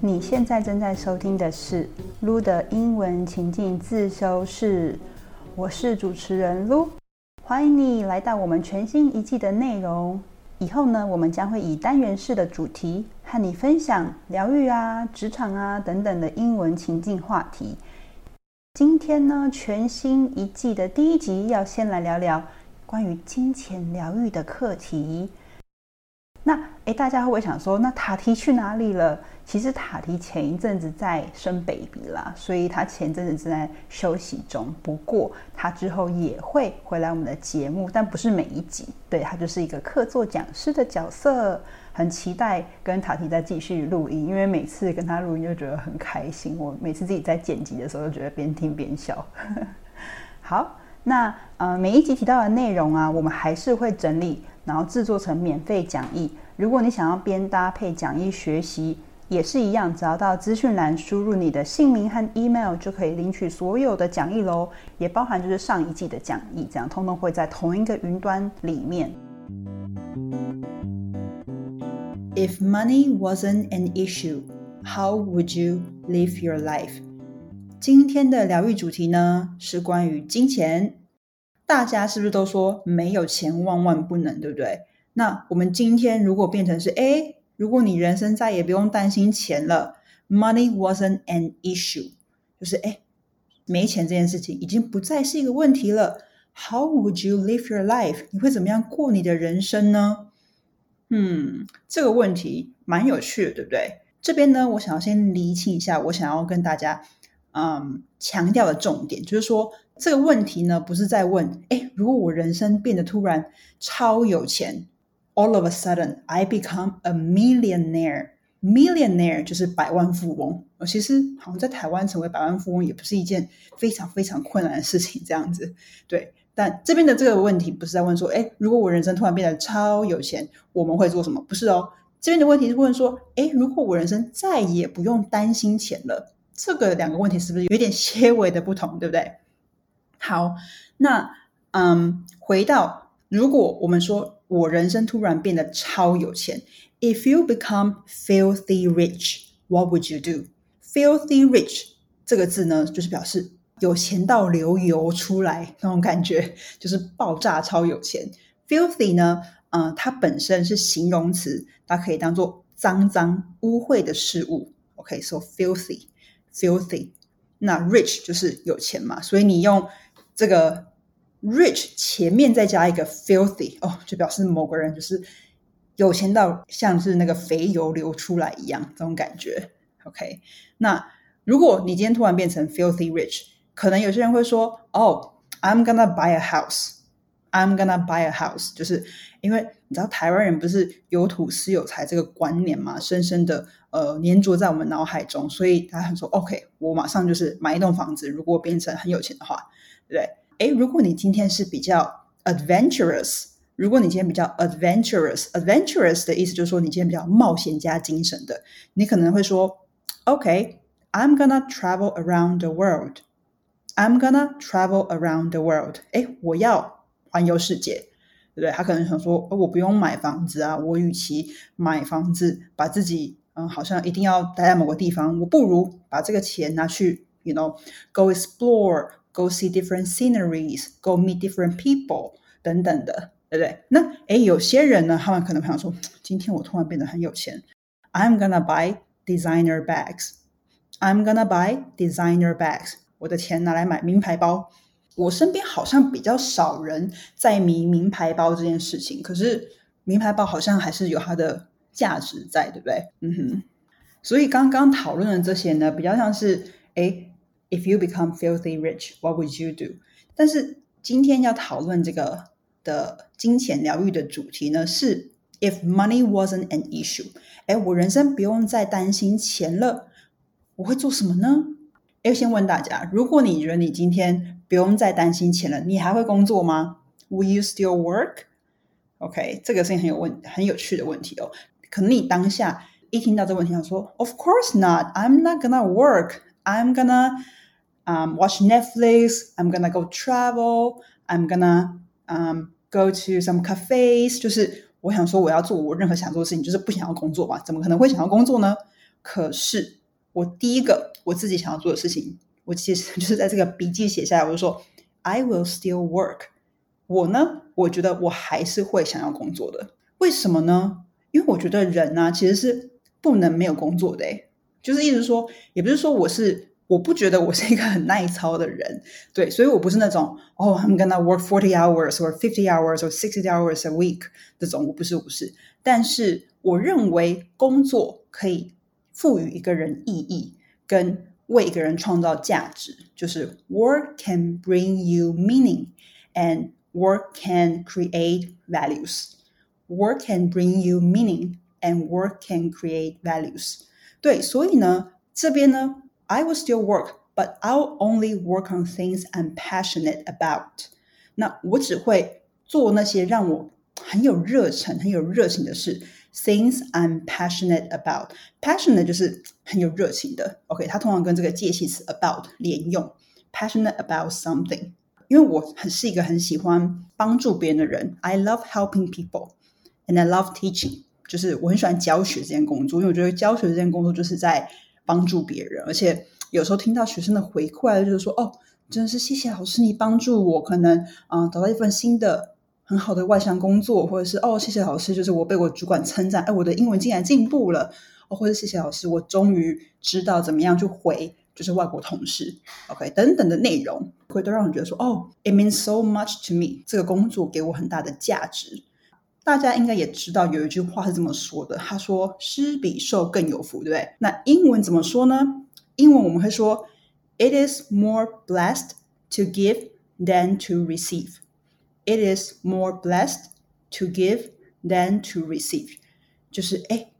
你现在正在收听的是撸的英文情境自修室，我是主持人撸，欢迎你来到我们全新一季的内容。以后呢，我们将会以单元式的主题和你分享疗愈啊、职场啊等等的英文情境话题。今天呢，全新一季的第一集要先来聊聊关于金钱疗愈的课题。大家会想说，那塔提去哪里了？其实塔提前一阵子在生 baby 啦，所以他前阵子正在休息中。不过他之后也会回来我们的节目，但不是每一集。对他就是一个客座讲师的角色，很期待跟塔提再继续录音，因为每次跟他录音就觉得很开心。我每次自己在剪辑的时候，都觉得边听边笑。好，那呃每一集提到的内容啊，我们还是会整理。然后制作成免费讲义。如果你想要边搭配讲义学习，也是一样，只要到资讯栏输入你的姓名和 email，就可以领取所有的讲义喽。也包含就是上一季的讲义，这样通通会在同一个云端里面。If money wasn't an issue, how would you live your life？今天的疗愈主题呢，是关于金钱。大家是不是都说没有钱万万不能，对不对？那我们今天如果变成是，哎，如果你人生再也不用担心钱了，money wasn't an issue，就是哎，没钱这件事情已经不再是一个问题了。How would you live your life？你会怎么样过你的人生呢？嗯，这个问题蛮有趣的，对不对？这边呢，我想要先厘清一下，我想要跟大家。嗯，强调的重点就是说，这个问题呢，不是在问，哎，如果我人生变得突然超有钱，all of a sudden I become a millionaire，millionaire 就是百万富翁。其实好像在台湾成为百万富翁也不是一件非常非常困难的事情，这样子。对，但这边的这个问题不是在问说，哎，如果我人生突然变得超有钱，我们会做什么？不是哦，这边的问题是问说，哎，如果我人生再也不用担心钱了。这个两个问题是不是有点些微的不同，对不对？好，那嗯，回到如果我们说我人生突然变得超有钱，If you become filthy rich，what would you do？Filthy rich 这个字呢，就是表示有钱到流油出来那种感觉，就是爆炸超有钱。Filthy 呢，嗯，它本身是形容词，它可以当做脏脏污秽的事物。OK，so filthy。filthy，那 rich 就是有钱嘛，所以你用这个 rich 前面再加一个 filthy，哦，就表示某个人就是有钱到像是那个肥油流出来一样这种感觉。OK，那如果你今天突然变成 filthy rich，可能有些人会说，哦，I'm gonna buy a house，I'm gonna buy a house，就是因为你知道台湾人不是有土私有财这个观念嘛，深深的。呃，粘着在我们脑海中，所以他很说，OK，我马上就是买一栋房子。如果变成很有钱的话，对不对？诶，如果你今天是比较 adventurous，如果你今天比较 adventurous，adventurous 的意思就是说你今天比较冒险家精神的，你可能会说，OK，I'm gonna travel around the world，I'm gonna travel around the world。诶，我要环游世界，对不对？他可能想说，我不用买房子啊，我与其买房子，把自己嗯，好像一定要待在某个地方，我不如把这个钱拿去，you know，go explore，go see different sceneries，go meet different people 等等的，对不对？那诶，有些人呢，他们可能想说，今天我突然变得很有钱，I'm gonna buy designer bags，I'm gonna buy designer bags，我的钱拿来买名牌包。我身边好像比较少人在迷名牌包这件事情，可是名牌包好像还是有它的。价值在，对不对？嗯哼。所以刚刚讨论的这些呢，比较像是，哎，If you become filthy rich, what would you do？但是今天要讨论这个的金钱疗愈的主题呢，是 If money wasn't an issue，哎，我人生不用再担心钱了，我会做什么呢？要，先问大家，如果你觉得你今天不用再担心钱了，你还会工作吗？Will you still work？OK，这个是很有问很有趣的问题哦。可能你当下一听到这个问题，想说，Of course not. I'm not gonna work. I'm gonna um watch Netflix. I'm gonna go travel. I'm gonna um go to some cafes. 就是 我想说我要做我任何想做的事情，就是不想要工作吧？怎么可能会想要工作呢？可是我第一个我自己想要做的事情， 我其实 就是在这个笔记写下来，我就说 I will still work。我呢，我觉得我还是会想要工作的。为什么呢？因为我觉得人呢，其实是不能没有工作的。就是意思说，也不是说我是。我不觉得我是一个很耐操的人，对，所以我不是那种哦，I'm gonna work forty hours or fifty hours or sixty hours a week 这种，我不是，我不是。但是我认为工作可以赋予一个人意义，跟为一个人创造价值，就是 work can bring you meaning and work can create values. Work can bring you meaning and work can create values. 对，所以呢，这边呢。I will still work, but I'll only work on things I'm passionate about. 那我只会做那些让我很有热忱、很有热情的事。 Things I'm passionate about. Passionate 就是很有热情的。OK，它通常跟这个介系词 about 连用。Passionate about something，因为我很是一个很喜欢帮助别人的人。I love helping people, and I love teaching。就是我很喜欢教学这件工作，因为我觉得教学这件工作就是在帮助别人，而且有时候听到学生的回馈，就是说：“哦，真的是谢谢老师，你帮助我，可能啊找到一份新的很好的外向工作，或者是哦，谢谢老师，就是我被我主管称赞，哎，我的英文竟然进步了，哦，或者谢谢老师，我终于知道怎么样去回就是外国同事，OK 等等的内容，会都让人觉得说：哦，it means so much to me，这个工作给我很大的价值。”大家应该也知道有一句话是这么说的，他说“施比受更有福”，对不对？那英文怎么说呢？英文我们会说 “It is more blessed to give than to receive”。It is more blessed to give than to receive。就是哎，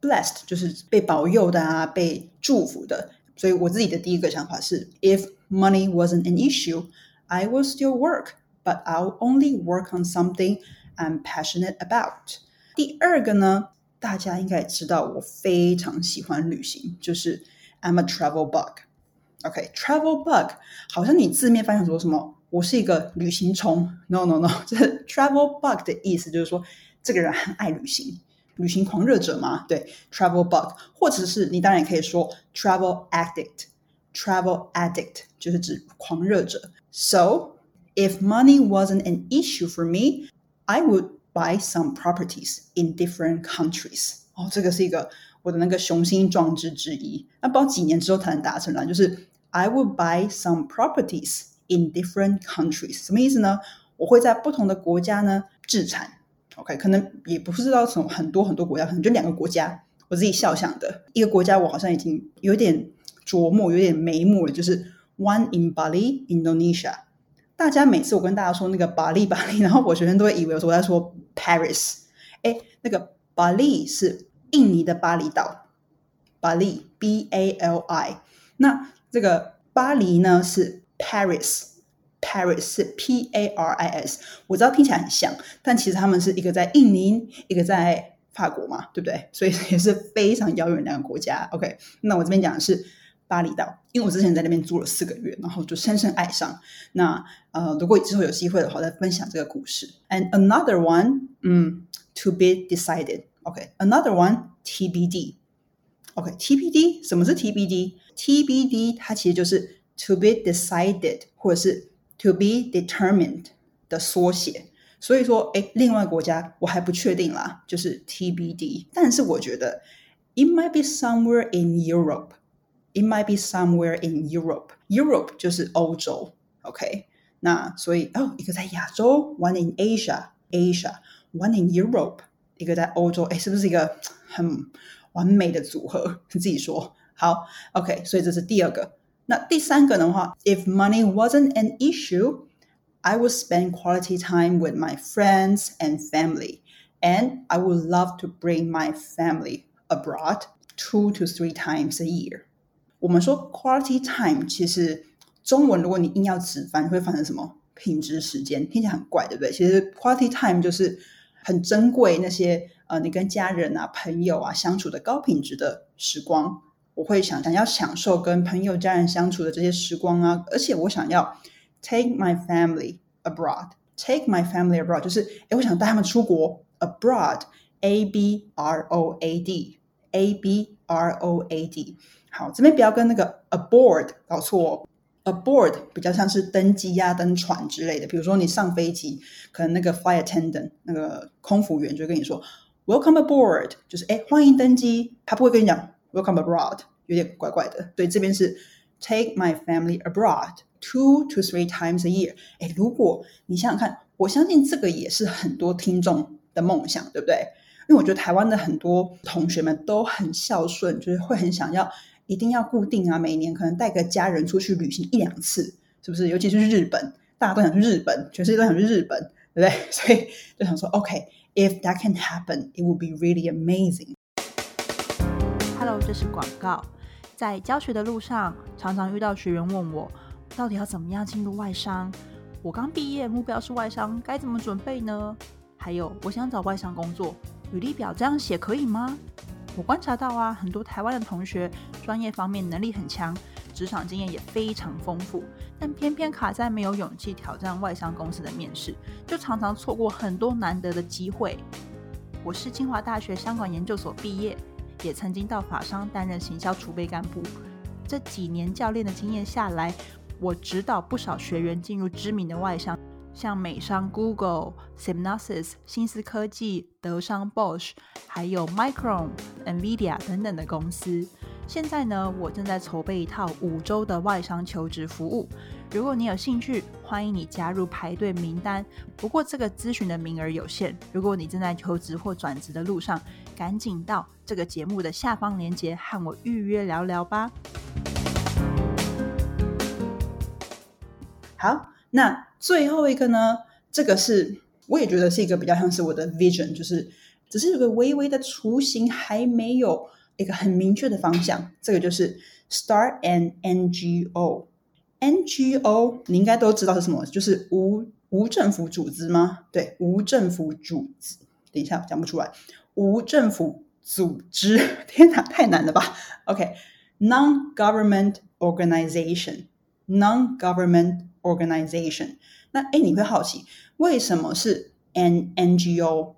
blessed 就是被保佑的啊，被祝福的。所以我自己的第一个想法是：If money wasn't an issue, I will still work, but I'll only work on something. I'm passionate about。第二个呢，大家应该也知道，我非常喜欢旅行，就是 I'm a travel bug。OK，travel bug 好像你字面翻译说什么？ 我是一个旅行虫？No No No，这 travel bug 的意思就是说，这个人很爱旅行，旅行狂热者嘛。对，travel bug，或者是你当然也可以说 travel addict。Travel addict 就是指狂热者。So if money wasn't an issue for me, I would buy some properties in different countries。哦，这个是一个我的那个雄心壮志之一。那不知道几年之后才能达成了？就是 I would buy some properties in different countries。什么意思呢？我会在不同的国家呢置产。OK，可能也不是到什么很多很多国家，可能就两个国家。我自己笑想的一个国家，我好像已经有点琢磨，有点眉目了，就是 One in Bali, Indonesia。大家每次我跟大家说那个巴黎巴黎，然后我学生都会以为我在说 Paris。哎，那个巴黎是印尼的巴厘岛，巴黎 B A L I。那这个巴黎呢是 Paris，Paris 是 P A R I S。我知道听起来很像，但其实他们是一个在印尼，一个在法国嘛，对不对？所以 也是非常遥远两个国家。OK，那我这边讲的是。巴厘岛，因为我之前在那边住了四个月，然后就深深爱上。那呃，如果之后有机会的话，再分享这个故事。And another one，嗯，to be decided。OK，another one TBD。OK，TBD 什么是 TBD？TBD 它其实就是 to be decided 或者是 to be determined 的缩写。所以说，哎，另外国家我还不确定啦，就是 TBD。但是我觉得 it might be somewhere in Europe。It might be somewhere in Europe. Europe 就是欧洲，OK？那所以哦，一个在亚洲，one in Asia，Asia，one in Europe，一个在欧洲，哎，是不是一个很完美的组合？你自己说好，OK？所以这是第二个。 那第三个的话，If money wasn't an issue, I would spend quality time with my friends and family, and I would love to bring my family abroad two to three times a year. 我们说 quality time，其实中文如果你硬要直翻，会翻成什么？品质时间，听起来很怪，对不对？其实 quality time 就是很珍贵那些呃，你跟家人啊、朋友啊相处的高品质的时光。 我会想想要享受跟朋友、家人相处的这些时光啊，而且我想要 take my family abroad，take my family abroad，就是哎，我想带他们出国 abroad，a b r o a d，a b r o a d。好，这边不要跟那个 aboard 搞错，aboard 比较像是登机呀、登船之类的。比如说你上飞机，可能那个 flight attendant 那个空服员就跟你说 welcome aboard，就是哎欢迎登机，他不会跟你讲 welcome abroad，有点怪怪的。对，这边是 take my family abroad two to three times a year。哎，如果你想想看，我相信这个也是很多听众的梦想，对不对？因为我觉得台湾的很多同学们都很孝顺，就是会很想要。一定要固定啊！每年可能带个家人出去旅行一两次，是不是？尤其是日本，大家都想去日本，全世界都想去日本，对不对？所以就想说，OK，if that can happen，it would be really amazing。Hello，这是广告。在教学的路上，常常遇到学员问我，到底要怎么样进入外商？我刚毕业，目标是外商，该怎么准备呢？还有，我想找外商工作，履历表这样写可以吗？我观察到啊，很多台湾的同学专业方面能力很强，职场经验也非常丰富，但偏偏卡在没有勇气挑战外商公司的面试，就常常错过很多难得的机会。我是清华大学商管研究所毕业，也曾经到法商担任行销储备干部。这几年教练的经验下来，我指导不少学员进入知名的外商。像美商 Google、Synopsys、新思科技、德商 Bosch，还有 Micron、Nvidia 等等的公司。现在呢，我正在筹备一套五周的外商求职服务。如果你有兴趣，欢迎你加入排队名单。不过这个咨询的名额有限。如果你正在求职或转职的路上，赶紧到这个节目的下方链接和我预约聊聊吧。好。那最后一个呢？这个是我也觉得是一个比较像是我的 vision，就是只是有个微微的雏形，还没有一个很明确的方向。这个就是 start an NGO。NGO 你应该都知道是什么，就是无无政府组织吗？对，无政府组织。等一下讲不出来，无政府组织。天哪，太难了吧？OK，non-government organization，non-government。Organization，那哎，你会好奇为什么是 an NGO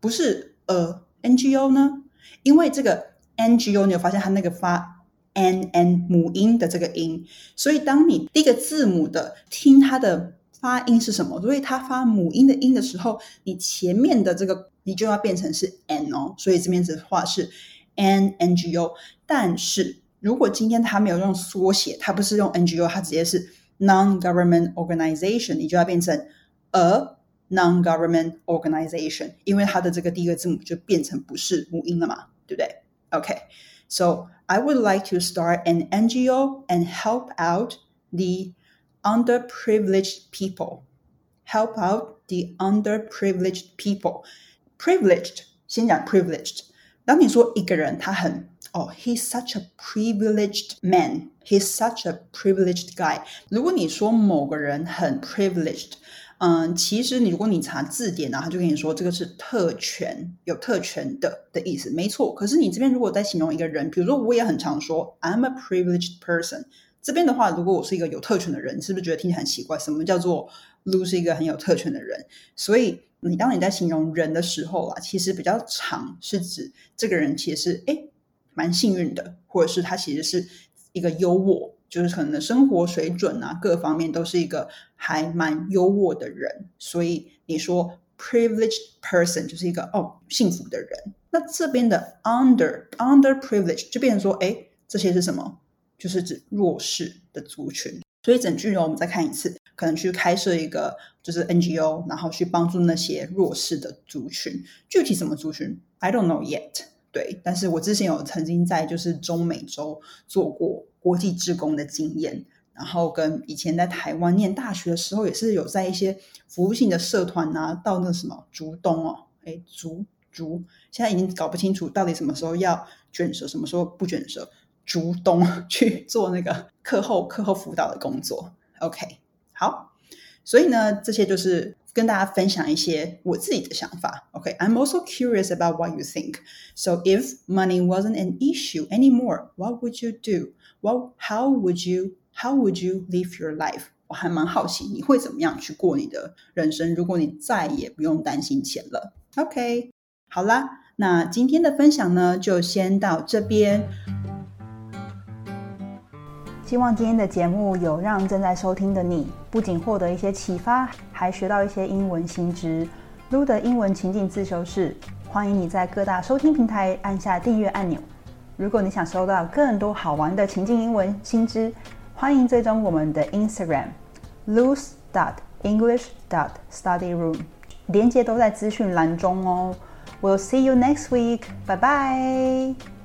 不是 a NGO 呢？因为这个 NGO 你有发现它那个发 N N 母音的这个音，所以当你第一个字母的听它的发音是什么，所以它发母音的音的时候，你前面的这个你就要变成是 N 哦，所以这边的话是 N NGO。但是如果今天它没有用缩写，它不是用 NGO，它直接是。non-government organization，你就要变成 a non-government organization，因为它的这个第一个字母就变成不是母音了嘛，对不对？OK so I would like to start an NGO and help out the underprivileged people. Help out the underprivileged people. Privileged，先讲 privileged。当你说一个人他很哦，he's such a privileged man. He's such a privileged guy. 如果你说某个人很 privileged， 嗯，其实你如果你查字典呢，他就跟你说这个是特权，有特权的的意思，没错。可是你这边如果在形容一个人，比如说我也很常说 I'm a privileged person。这边的话，如果我是一个有特权的人，是不是觉得听起来很奇怪？什么叫做 Lu 是一个很有特权的人？所以你当你在形容人的时候啊，其实比较长是指这个人其实是哎。蛮幸运的，或者是他其实是一个优渥，就是可能生活水准啊，各方面都是一个还蛮优渥的人。所以你说 privileged person 就是一个哦幸福的人。那这边的 under under privileged 就变成说，哎，这些是什么？就是指弱势的族群。所以整句呢，我们再看一次，可能去开设一个就是 NGO，然后去帮助那些弱势的族群。具体什么族群？I don't know yet。对，但是我之前有曾经在就是中美洲做过国际职工的经验，然后跟以前在台湾念大学的时候，也是有在一些服务性的社团啊，到那什么竹东哦，哎竹竹，现在已经搞不清楚到底什么时候要卷舌，什么时候不卷舌，竹东 去做那个课后课后辅导的工作。OK，好，所以呢，这些就是。跟大家分享一些我自己的想法。OK，I'm also curious about what you think. So if money wasn't an issue anymore, what would you do? Well, how would you how would you live your life? 我还蛮好奇你会怎么样去过你的人生，如果你再也不用担心钱了。OK，好啦，那今天的分享呢，就先到这边。希望今天的节目有让正在收听的你，不仅获得一些启发，还学到一些英文新知。Lu 的英文情境自修室，欢迎你在各大收听平台按下订阅按钮。如果你想收到更多好玩的情境英文新知，欢迎追踪我们的 Instagram Lu's dot English dot Study Room，连接都在资讯栏中哦。We'll see you next week. Bye bye.